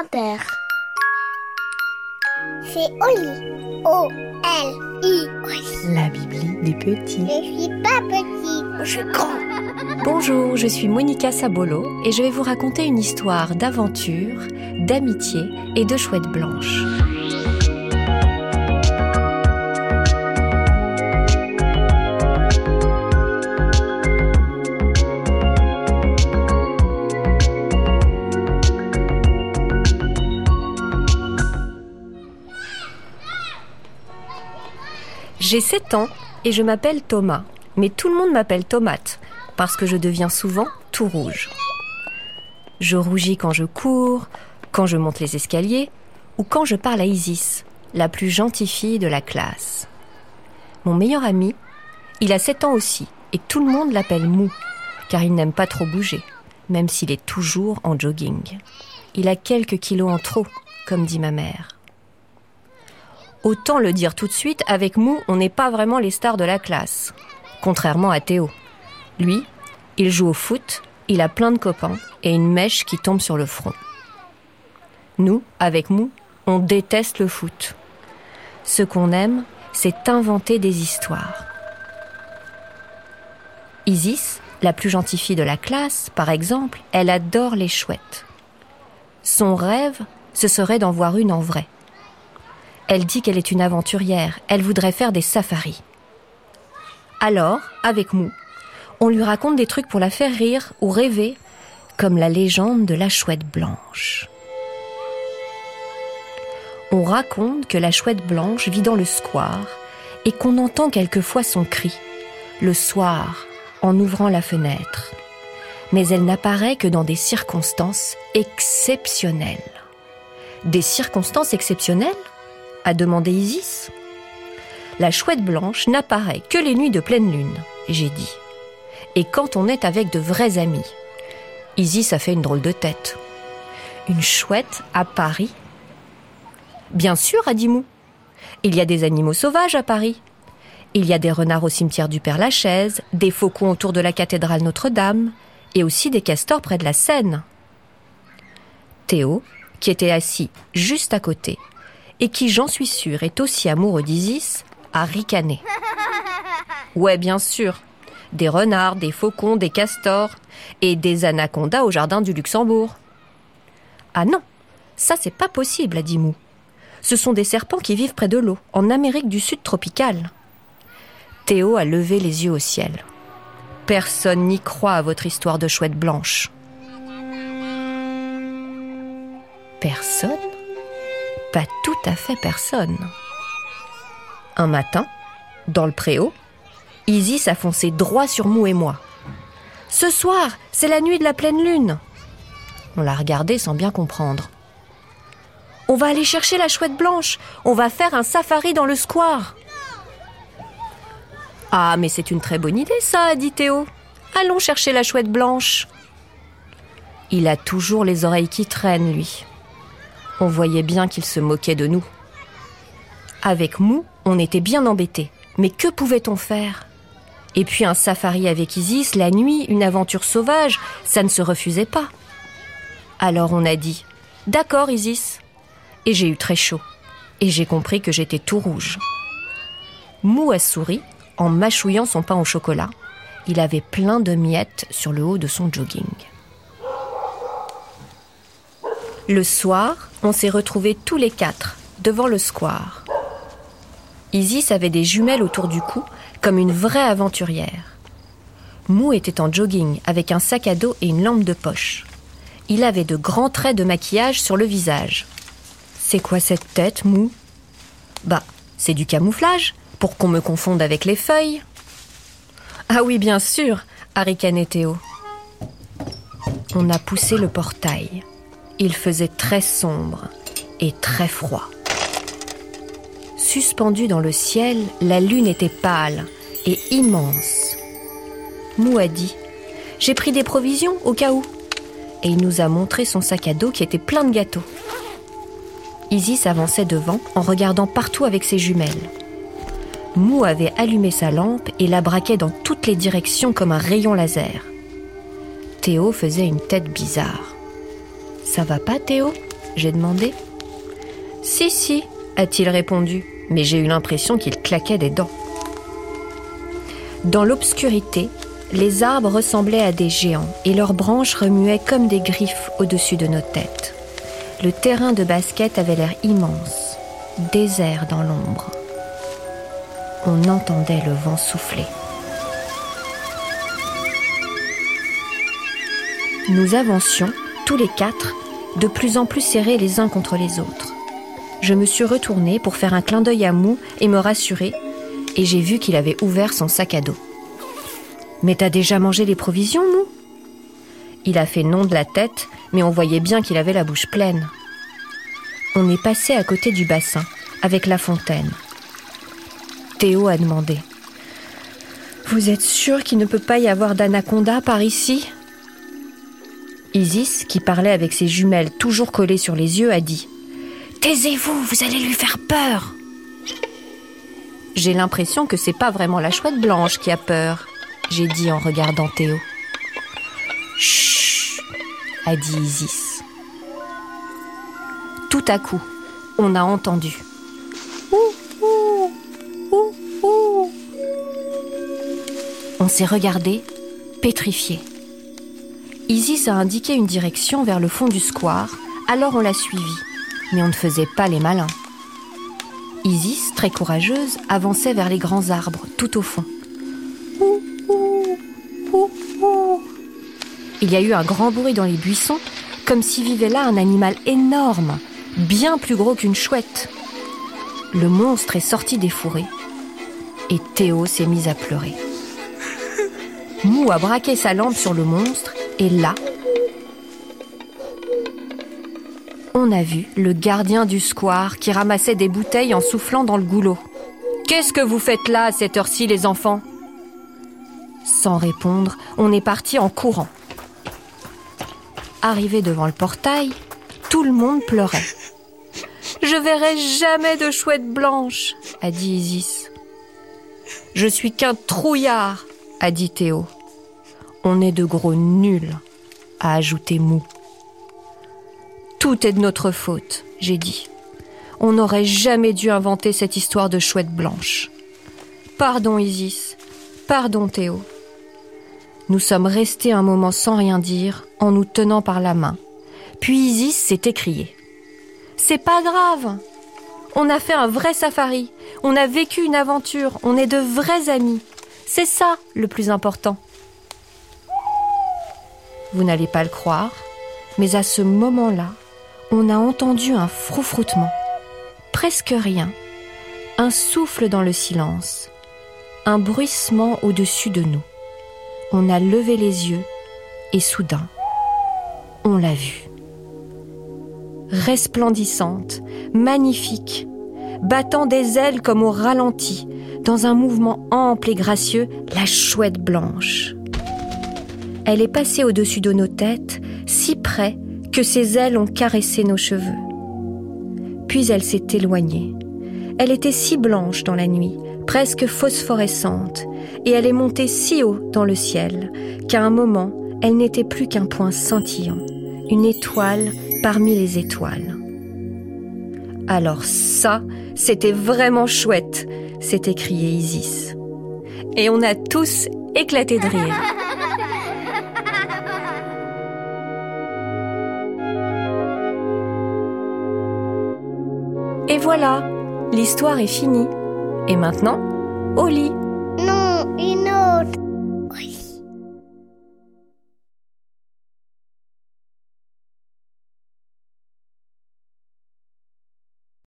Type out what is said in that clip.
Inter. C'est Oli. O-L-I. La Bibli des petits. Je suis pas petit, je suis grand. Bonjour, je suis Monica Sabolo et je vais vous raconter une histoire d'aventure, d'amitié et de chouette blanche. J'ai 7 ans et je m'appelle Thomas, mais tout le monde m'appelle Tomate parce que je deviens souvent tout rouge. Je rougis quand je cours, quand je monte les escaliers ou quand je parle à Isis, la plus gentille fille de la classe. Mon meilleur ami, il a 7 ans aussi et tout le monde l'appelle Mou car il n'aime pas trop bouger, même s'il est toujours en jogging. Il a quelques kilos en trop, comme dit ma mère. Autant le dire tout de suite, avec Mou, on n'est pas vraiment les stars de la classe. Contrairement à Théo. Lui, il joue au foot, il a plein de copains et une mèche qui tombe sur le front. Nous, avec Mou, on déteste le foot. Ce qu'on aime, c'est inventer des histoires. Isis, la plus gentille fille de la classe, par exemple, elle adore les chouettes. Son rêve, ce serait d'en voir une en vrai. Elle dit qu'elle est une aventurière, elle voudrait faire des safaris. Alors, avec Mou, on lui raconte des trucs pour la faire rire ou rêver, comme la légende de la chouette blanche. On raconte que la chouette blanche vit dans le square et qu'on entend quelquefois son cri, le soir, en ouvrant la fenêtre. Mais elle n'apparaît que dans des circonstances exceptionnelles. Des circonstances exceptionnelles? A demandé Isis. La chouette blanche n'apparaît que les nuits de pleine lune, j'ai dit. Et quand on est avec de vrais amis. Isis a fait une drôle de tête. Une chouette à Paris? Bien sûr, a dit Mou. Il y a des animaux sauvages à Paris. Il y a des renards au cimetière du Père-Lachaise, des faucons autour de la cathédrale Notre-Dame, et aussi des castors près de la Seine. Théo, qui était assis juste à côté, et qui, j'en suis sûre, est aussi amoureux d'Isis, a ricané. Ouais, bien sûr. Des renards, des faucons, des castors et des anacondas au jardin du Luxembourg. Ah non, ça c'est pas possible, a dit Mou. Ce sont des serpents qui vivent près de l'eau, en Amérique du Sud tropicale. Théo a levé les yeux au ciel. Personne n'y croit à votre histoire de chouette blanche. Personne? Pas tout à fait personne. Un matin, dans le préau, Isis a foncé droit sur Mou et moi. Ce soir, c'est la nuit de la pleine lune. On l'a regardé sans bien comprendre. On va aller chercher la chouette blanche. On va faire un safari dans le square. Ah, mais c'est une très bonne idée, ça, dit Théo. Allons chercher la chouette blanche. Il a toujours les oreilles qui traînent, lui. On voyait bien qu'il se moquait de nous. Avec Mou, on était bien embêtés. Mais que pouvait-on faire? Et puis un safari avec Isis, la nuit, une aventure sauvage, ça ne se refusait pas. Alors on a dit D'accord, Isis. Et j'ai eu très chaud. Et j'ai compris que j'étais tout rouge. Mou a souri en mâchouillant son pain au chocolat. Il avait plein de miettes sur le haut de son jogging. Le soir, on s'est retrouvés tous les quatre devant le square. Isis avait des jumelles autour du cou, comme une vraie aventurière. Mou était en jogging avec un sac à dos et une lampe de poche. Il avait de grands traits de maquillage sur le visage. C'est quoi cette tête, Mou? Bah, c'est du camouflage, pour qu'on me confonde avec les feuilles. Ah oui, bien sûr, a ricané Théo. On a poussé le portail. Il faisait très sombre et très froid. Suspendue dans le ciel, la lune était pâle et immense. Mou a dit J'ai pris des provisions au cas où. Et il nous a montré son sac à dos qui était plein de gâteaux. Isis avançait devant en regardant partout avec ses jumelles. Mou avait allumé sa lampe et la braquait dans toutes les directions comme un rayon laser. Théo faisait une tête bizarre. Ça va pas, Théo? J'ai demandé. Si, si, a-t-il répondu, mais j'ai eu l'impression qu'il claquait des dents. Dans l'obscurité, les arbres ressemblaient à des géants et leurs branches remuaient comme des griffes au-dessus de nos têtes. Le terrain de basket avait l'air immense, désert dans l'ombre. On entendait le vent souffler. Nous avancions, tous les quatre, de plus en plus serrés les uns contre les autres. Je me suis retournée pour faire un clin d'œil à Mou et me rassurer, et j'ai vu qu'il avait ouvert son sac à dos. Mais t'as déjà mangé les provisions, Mou? Il a fait non de la tête, mais on voyait bien qu'il avait la bouche pleine. On est passé à côté du bassin, avec la fontaine. Théo a demandé Vous êtes sûr qu'il ne peut pas y avoir d'anaconda par ici? Isis, qui parlait avec ses jumelles toujours collées sur les yeux, a dit Taisez-vous, vous allez lui faire peur. J'ai l'impression que c'est pas vraiment la chouette blanche qui a peur, j'ai dit en regardant Théo. Chut, a dit Isis. Tout à coup, on a entendu. On s'est regardé, pétrifié. Isis a indiqué une direction vers le fond du square, alors on l'a suivi, mais on ne faisait pas les malins. Isis, très courageuse, avançait vers les grands arbres, tout au fond. Il y a eu un grand bruit dans les buissons, comme s'y vivait là un animal énorme, bien plus gros qu'une chouette. Le monstre est sorti des fourrés, et Théo s'est mis à pleurer. Mou a braqué sa lampe sur le monstre et là, on a vu le gardien du square qui ramassait des bouteilles en soufflant dans le goulot. Qu'est-ce que vous faites là à cette heure-ci, les enfants? Sans répondre, on est parti en courant. Arrivé devant le portail, tout le monde pleurait. Je verrai jamais de chouette blanche, a dit Isis. Je suis qu'un trouillard, a dit Théo. On est de gros nuls, a ajouté Mou. Tout est de notre faute, j'ai dit. On n'aurait jamais dû inventer cette histoire de chouette blanche. Pardon Isis, pardon Théo. Nous sommes restés un moment sans rien dire, en nous tenant par la main. Puis Isis s'est écriée. C'est pas grave. On a fait un vrai safari. On a vécu une aventure. On est de vrais amis. C'est ça le plus important. Vous n'allez pas le croire, mais à ce moment-là, on a entendu un froufroutement. Presque rien. Un souffle dans le silence. Un bruissement au-dessus de nous. On a levé les yeux et soudain, on l'a vue. Resplendissante, magnifique, battant des ailes comme au ralenti, dans un mouvement ample et gracieux, la chouette blanche. Elle est passée au-dessus de nos têtes, si près que ses ailes ont caressé nos cheveux. Puis elle s'est éloignée. Elle était si blanche dans la nuit, presque phosphorescente, et elle est montée si haut dans le ciel qu'à un moment, elle n'était plus qu'un point scintillant, une étoile parmi les étoiles. Alors ça, c'était vraiment chouette, s'est écrié Isis. Et on a tous éclaté de rire. Et voilà, l'histoire est finie. Et maintenant, au lit. Non, une